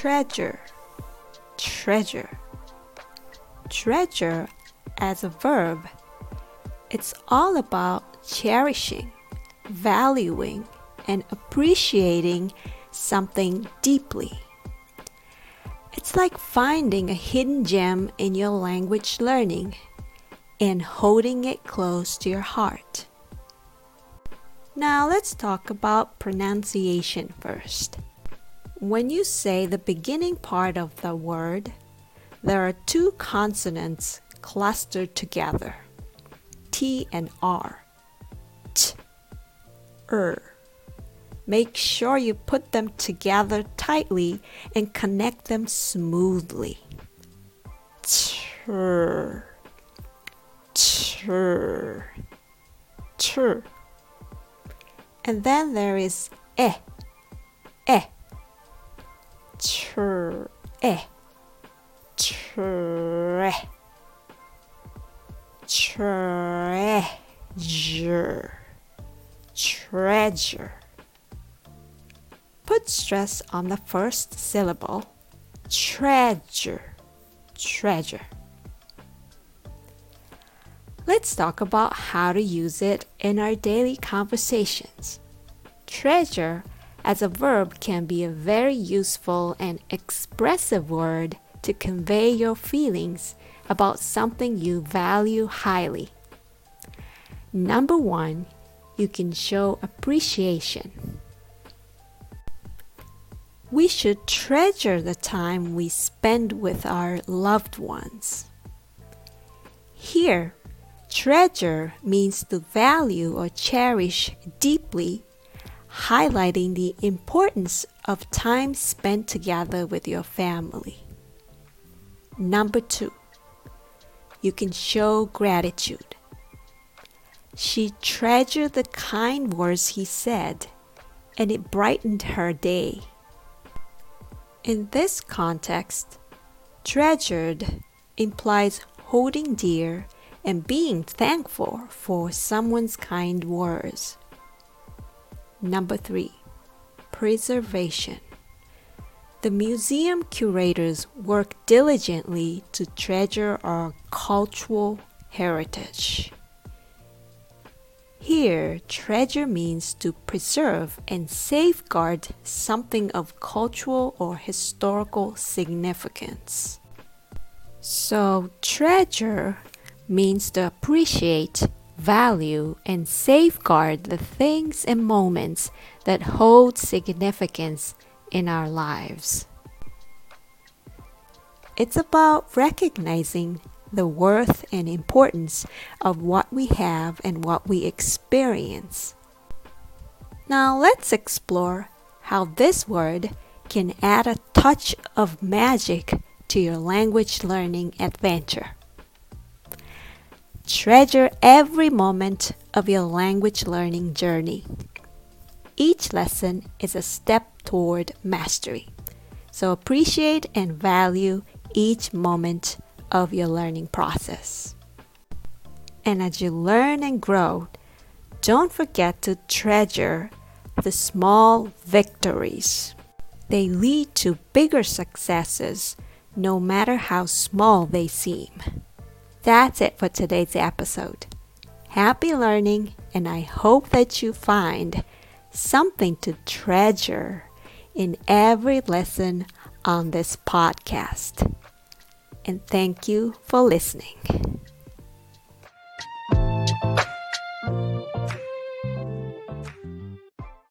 treasure, treasure, treasure as a verb. It's all about cherishing, valuing, and appreciating something deeply. It's like finding a hidden gem in your language learning and holding it close to your heart. Now let's talk about pronunciation first. When you say the beginning part of the word, there are two consonants clustered together T and R. T, er. Make sure you put them together tightly and connect them smoothly. Chur, chur, chur. And then there is eh, eh, treasure, treasure. Put stress on the first syllable, treasure, treasure. Let's talk about how to use it in our daily conversations. Treasure as a verb can be a very useful and expressive word to convey your feelings about something you value highly. Number one, you can show appreciation. We should treasure the time we spend with our loved ones. Here, Treasure means to value or cherish deeply, highlighting the importance of time spent together with your family. Number two, you can show gratitude. She treasured the kind words he said, and it brightened her day. In this context, treasured implies holding dear and being thankful for someone's kind words. Number three, preservation. The museum curators work diligently to treasure our cultural heritage. Here, treasure means to preserve and safeguard something of cultural or historical significance. So, treasure means to appreciate, value, and safeguard the things and moments that hold significance in our lives. It's about recognizing the worth and importance of what we have and what we experience. Now, let's explore how this word can add a touch of magic to your language learning adventure. Treasure every moment of your language learning journey. Each lesson is a step toward mastery. So appreciate and value each moment of your learning process. And as you learn and grow, don't forget to treasure the small victories. They lead to bigger successes no matter how small they seem. That's it for today's episode. Happy learning, and I hope that you find something to treasure in every lesson on this podcast. And thank you for listening.